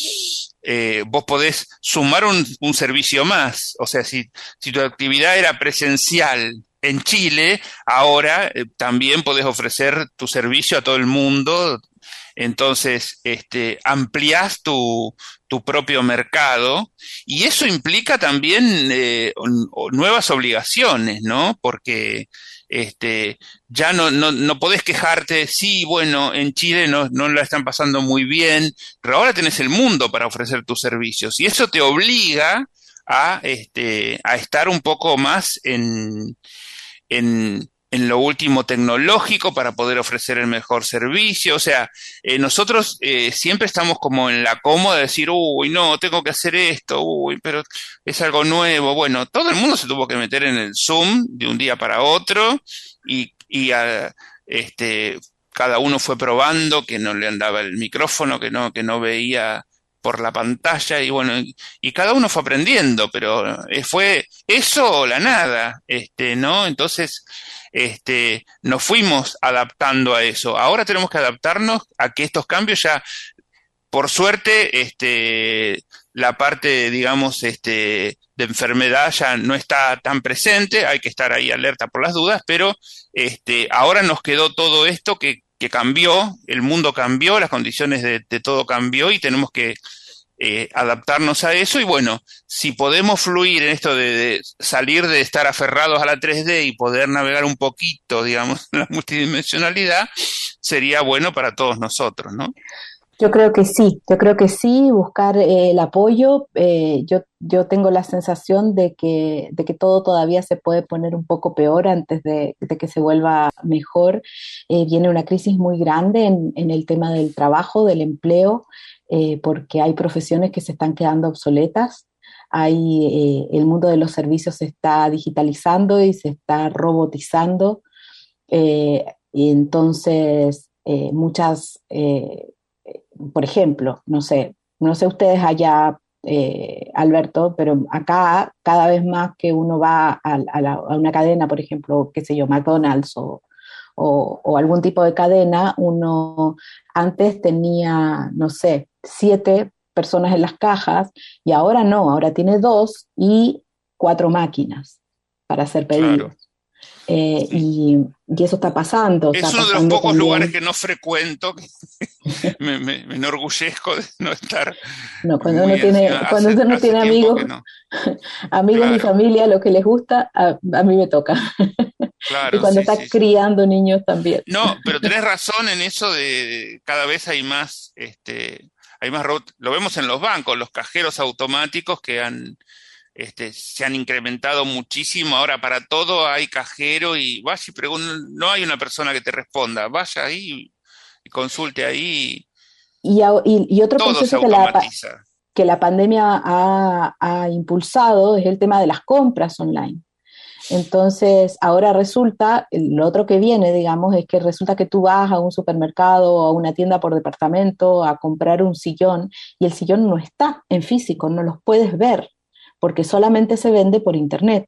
eh, vos podés sumar un, un, servicio más. O sea, si, si tu actividad era presencial en Chile, ahora eh, también podés ofrecer tu servicio a todo el mundo. Entonces, este, ampliás tu, tu propio mercado y eso implica también eh, nuevas obligaciones, ¿no? Porque este, ya no, no, no podés quejarte, sí, bueno, en Chile no, no la están pasando muy bien, pero ahora tenés el mundo para ofrecer tus servicios y eso te obliga a, este, a estar un poco más en, en, en lo último tecnológico para poder ofrecer el mejor servicio. O sea, eh, nosotros eh, siempre estamos como en la cómoda de decir, uy, no, tengo que hacer esto, uy, pero es algo nuevo. Bueno, todo el mundo se tuvo que meter en el Zoom de un día para otro y, y este, cada uno fue probando que no le andaba el micrófono, que no, que no veía por la pantalla y bueno, y, cada uno fue aprendiendo, pero eh, fue eso o la nada, este, ¿no? Entonces, este, nos fuimos adaptando a eso. Ahora tenemos que adaptarnos a que estos cambios ya, por suerte, este, la parte, digamos, este, de enfermedad ya no está tan presente, hay que estar ahí alerta por las dudas, pero este, ahora nos quedó todo esto que que cambió, el mundo cambió, las condiciones de, de todo cambió y tenemos que eh, adaptarnos a eso y bueno, si podemos fluir en esto de, de, salir de estar aferrados a la 3D y poder navegar un poquito, digamos, en *laughs* la multidimensionalidad, sería bueno para todos nosotros, ¿no? Yo creo que sí, yo creo que sí, buscar eh, el apoyo. Eh, yo, yo tengo la sensación de que, de que todo todavía se puede poner un poco peor antes de, que se vuelva mejor. Eh, viene una crisis muy grande en, en, el tema del trabajo, del empleo, porque hay profesiones que se están quedando obsoletas. Hay, el mundo de los servicios se está digitalizando y se está robotizando. y entonces, muchas por ejemplo, no sé, no sé ustedes allá, eh, Alberto, pero acá cada vez más que uno va a, a, la, a, una cadena, por ejemplo, qué sé yo, McDonald's o, o, o, algún tipo de cadena, uno antes tenía, no sé, siete personas en las cajas y ahora no, ahora tiene dos y cuatro máquinas para hacer pedidos. Claro. Eh, y, y, eso está pasando. Es uno de los pocos también. lugares que no frecuento, que *laughs* me, me, me, enorgullezco de no estar. No, cuando uno tiene, hace, cuando uno tiene amigos, no. *laughs* amigos claro. y familia, lo que les gusta, a, a mí me toca. *laughs* Claro, y cuando sí, está sí, criando niños también. No, pero tenés razón en eso de cada vez hay más, este, hay más, lo vemos en los bancos, los cajeros automáticos que han este, se han incrementado muchísimo. Ahora para todo hay cajero y vaya y pregunta, no hay una persona que te responda. Vaya ahí y consulte ahí. Y, y, y otro proceso que la, que la pandemia ha, ha, impulsado es el tema de las compras online. Entonces, ahora resulta, lo otro que viene, digamos, es que resulta que tú vas a un supermercado o a una tienda por departamento a comprar un sillón y el sillón no está en físico, no los puedes ver porque solamente se vende por Internet.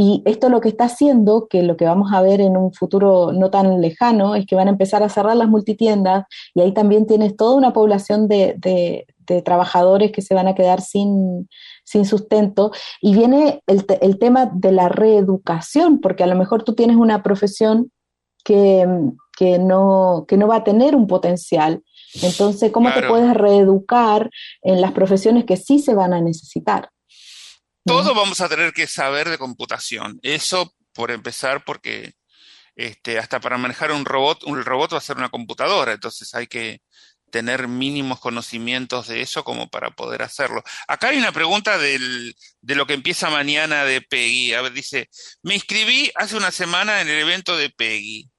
Y esto lo que está haciendo, que lo que vamos a ver en un futuro no tan lejano, es que van a empezar a cerrar las multitiendas y ahí también tienes toda una población de, de, de trabajadores que se van a quedar sin, sin sustento. Y viene el, el, tema de la reeducación, porque a lo mejor tú tienes una profesión que, que, no, que no va a tener un potencial. Entonces, ¿cómo claro. te puedes reeducar en las profesiones que sí se van a necesitar? Todo vamos a tener que saber de computación. Eso por empezar, porque este, hasta para manejar un robot, un robot va a ser una computadora, entonces hay que tener mínimos conocimientos de eso como para poder hacerlo. Acá hay una pregunta del, de lo que empieza mañana de Peggy. A ver, dice, me inscribí hace una semana en el evento de Peggy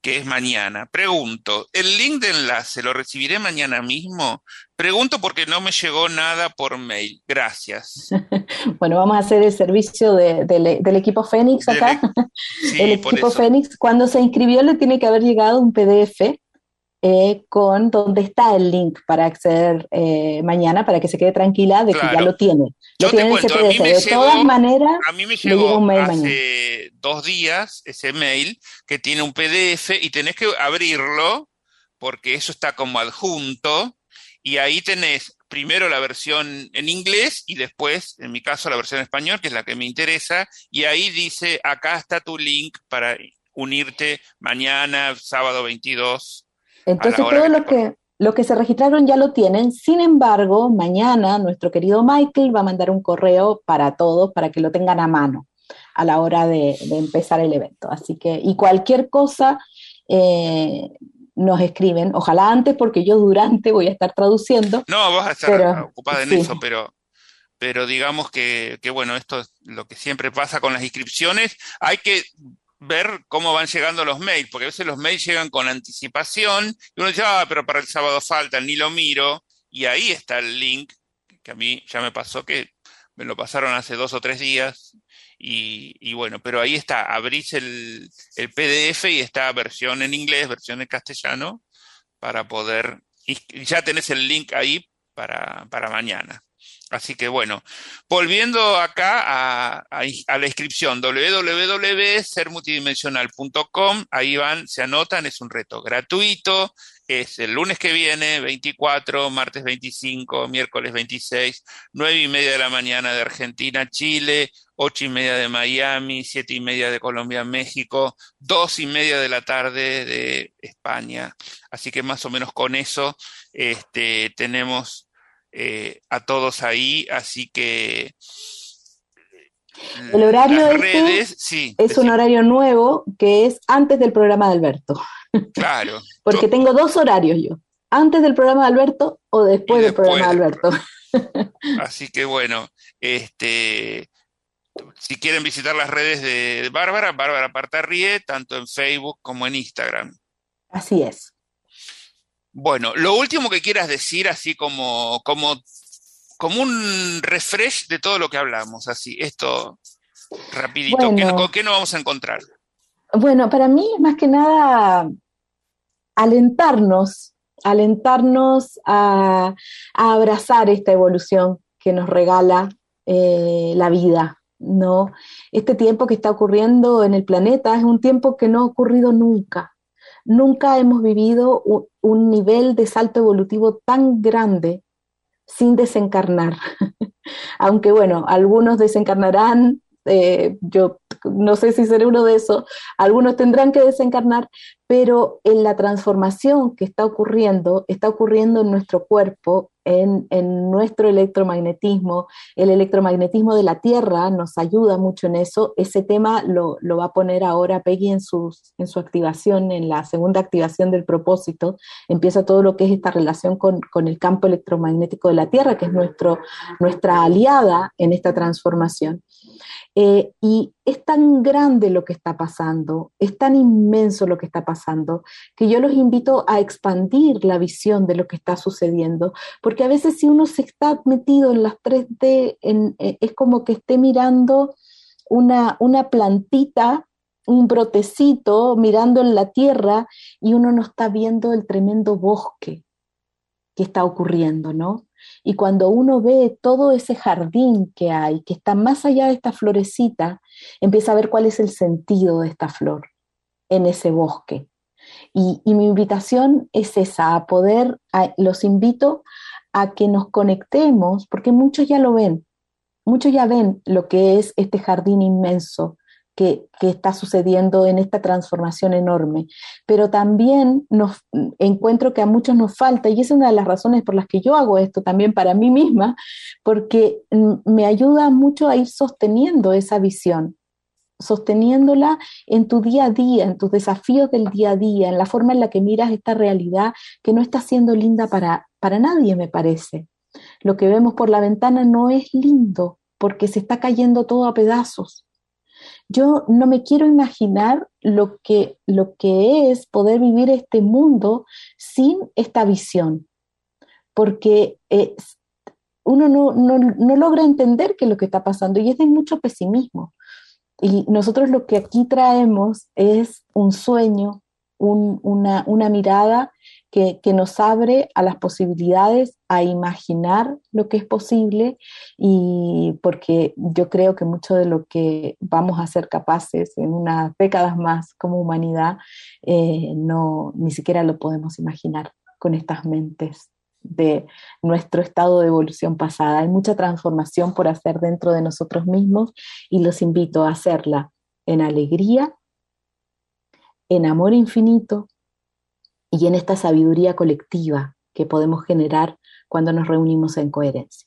que es mañana. Pregunto, ¿el link de enlace lo recibiré mañana mismo? Pregunto porque no me llegó nada por mail. Gracias. *laughs* bueno, vamos a hacer el servicio del equipo Fénix acá. *laughs* el equipo Fénix, cuando se inscribió le tiene que haber llegado un PDF eh, con donde está el link para acceder eh, mañana, para que se quede tranquila de que ya lo tiene. Lo tiene ese PDF. de todas maneras, a mí me llegó un mail hace dos días ese mail que tiene un PDF y tenés que abrirlo porque eso está como adjunto y ahí tenés primero la versión en inglés y después, en mi caso, la versión en español, que es la que me interesa, y ahí dice, acá está tu link para unirte mañana, sábado 22 entonces todo lo que, lo que se registraron ya lo tienen. Sin embargo, mañana nuestro querido Michael va a mandar un correo para todos para que lo tengan a mano a la hora de, empezar el evento. Así que, y cualquier cosa, eh, nos escriben, ojalá antes, porque yo durante voy a estar traduciendo. No, vas a estar ocupada en eso, pero, pero digamos que, que, bueno, esto es lo que siempre pasa con las inscripciones. Hay que ver cómo van llegando los mails, porque a veces los mails llegan con anticipación y uno dice, ah, pero para el sábado falta, ni lo miro, y ahí está el link, que a mí ya me pasó que me lo pasaron hace dos o tres días, y, bueno, pero ahí está, abrís el, el, PDF y está versión en inglés, versión en castellano, para poder, y ya tenés el link ahí para, para mañana. Así que bueno, volviendo acá a, la inscripción www.sermultidimensional.com, ahí van, se anotan, es un reto gratuito, es el lunes que viene, 24, martes 25, miércoles 26, 9 y media de la mañana de Argentina, Chile, 8 y media de Miami, 7 y media de Colombia, México, 2 y media de la tarde de España. Así que más o menos con eso este, tenemos eh, a todos ahí, así que... El horario este es un horario nuevo que es antes del programa de Alberto. Claro. *laughs* Porque tengo dos horarios yo, antes del programa de Alberto o después, del programa de Alberto. *laughs* Así que bueno, este, si quieren visitar las redes de Bárbara, Bárbara Partarrie, tanto en Facebook como en Instagram. Así es. Bueno, lo último que quieras decir, así como, como, como un refresh de todo lo que hablamos, así, esto rapidito, ¿con qué nos vamos a encontrar? Bueno, para mí, más que nada, alentarnos, alentarnos a, abrazar esta evolución que nos regala eh, la vida, ¿no? Este tiempo que está ocurriendo en el planeta es un tiempo que no ha ocurrido nunca. Nunca hemos vivido un, nivel de salto evolutivo tan grande sin desencarnar. *laughs* Aunque bueno, algunos desencarnarán, eh, yo no sé si seré uno de esos, algunos tendrán que desencarnar, pero en la transformación que está ocurriendo, está ocurriendo en nuestro cuerpo, en, nuestro electromagnetismo. El electromagnetismo de la Tierra nos ayuda mucho en eso. Ese tema lo, va a poner ahora Peggy en, en su activación, en la segunda activación del propósito. Empieza todo lo que es esta relación con, el campo electromagnético de la Tierra, que es nuestro, nuestra aliada en esta transformación. Eh, y es tan grande lo que está pasando, es tan inmenso lo que está pasando, que yo los invito a expandir la visión de lo que está sucediendo, porque a veces si uno se está metido en las 3D, eh, es como que esté mirando una, una plantita un brotecito mirando en la tierra y uno no está viendo el tremendo bosque que está ocurriendo, ¿no? Y cuando uno ve todo ese jardín que hay, que está más allá de esta florecita, empieza a ver cuál es el sentido de esta flor en ese bosque. Y, mi invitación es esa, a poder, los invito a que nos conectemos, porque muchos ya lo ven, muchos ya ven lo que es este jardín inmenso que, está sucediendo en esta transformación enorme. Pero también nos encuentro que a muchos nos falta, y es una de las razones por las que yo hago esto también para mí misma, porque me ayuda mucho a ir sosteniendo esa visión sosteniéndola en tu día a día, en tus desafíos del día a día, en la forma en la que miras esta realidad que no está siendo linda para, para nadie, me parece. Lo que vemos por la ventana no es lindo porque se está cayendo todo a pedazos yo no me quiero imaginar lo que, lo que es poder vivir este mundo sin esta visión, porque uno no, logra entender qué es lo que está pasando y es de mucho pesimismo. Y nosotros lo que aquí traemos es un sueño, una, una mirada que, nos abre a las posibilidades, a imaginar lo que es posible y porque yo creo que mucho de lo que vamos a ser capaces en unas décadas más como humanidad, eh, no, ni siquiera lo podemos imaginar con estas mentes de nuestro estado de evolución pasada. Hay mucha transformación por hacer dentro de nosotros mismos y los invito a hacerla en alegría, en amor infinito y en esta sabiduría colectiva que podemos generar cuando nos reunimos en coherencia.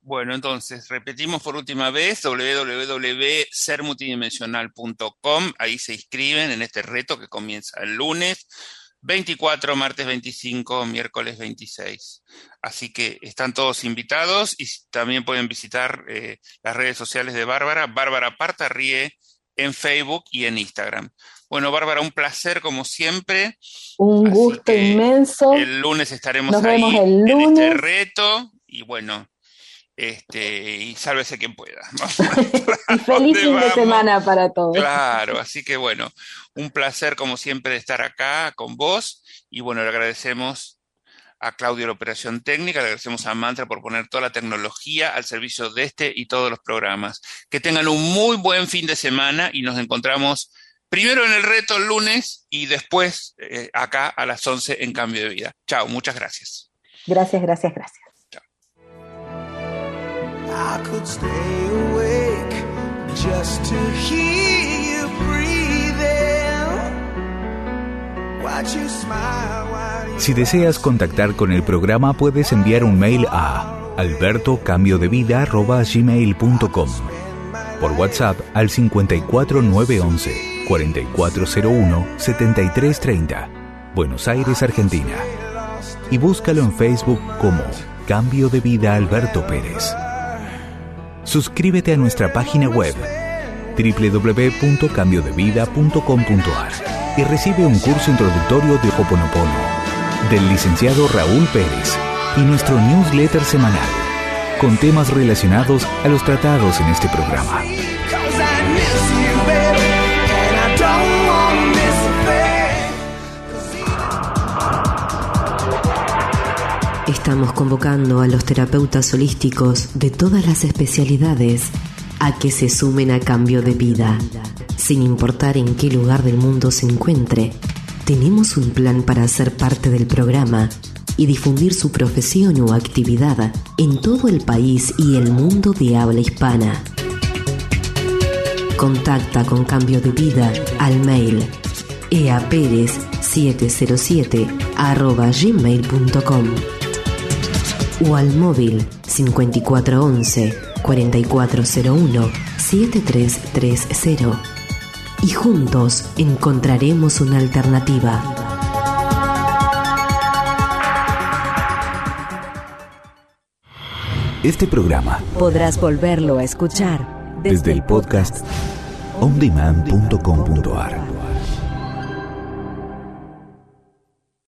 Bueno, entonces, repetimos por última vez, www.sermultidimensional.com, ahí se inscriben en este reto que comienza el lunes 24, martes 25, miércoles 26. Así que están todos invitados y también pueden visitar eh, las redes sociales de Bárbara, Bárbara Partarrie en Facebook y en Instagram. Bueno, Bárbara, un placer como siempre. Un gusto inmenso. El lunes estaremos ahí en este reto y bueno, este, y sálvese quien pueda. *laughs* *laughs* y feliz fin de semana para todos. Claro, así que bueno, un placer como siempre estar acá con vos y bueno, le agradecemos a Claudio la operación técnica, le agradecemos a Mantra por poner toda la tecnología al servicio de este y todos los programas. Que tengan un muy buen fin de semana y nos encontramos primero en el reto el lunes y después eh, acá a las 11 en Cambio de Vida. Chao, muchas gracias. Gracias, gracias, gracias. Si deseas contactar con el programa puedes enviar un mail a albertocambiodevida.gmail.com por WhatsApp al 54911 4401-7330, Buenos Aires, Argentina. Y búscalo en Facebook como Cambio de Vida Alberto Pérez. Suscríbete a nuestra página web www.cambiodevida.com.ar y recibe un curso introductorio de Hoponopono del licenciado Raúl Pérez y nuestro newsletter semanal con temas relacionados a los tratados en este programa. Estamos convocando a los terapeutas holísticos de todas las especialidades a que se sumen a cambio de vida. Sin importar en qué lugar del mundo se encuentre, tenemos un plan para ser parte del programa y difundir su profesión o actividad en todo el país y el mundo de habla hispana. Contacta con Cambio de Vida al mail eaperez707 gmail.com o al móvil 5411 4401 7330 y juntos encontraremos una alternativa. Este programa podrás volverlo a escuchar desde, el podcast ondemand.com.ar.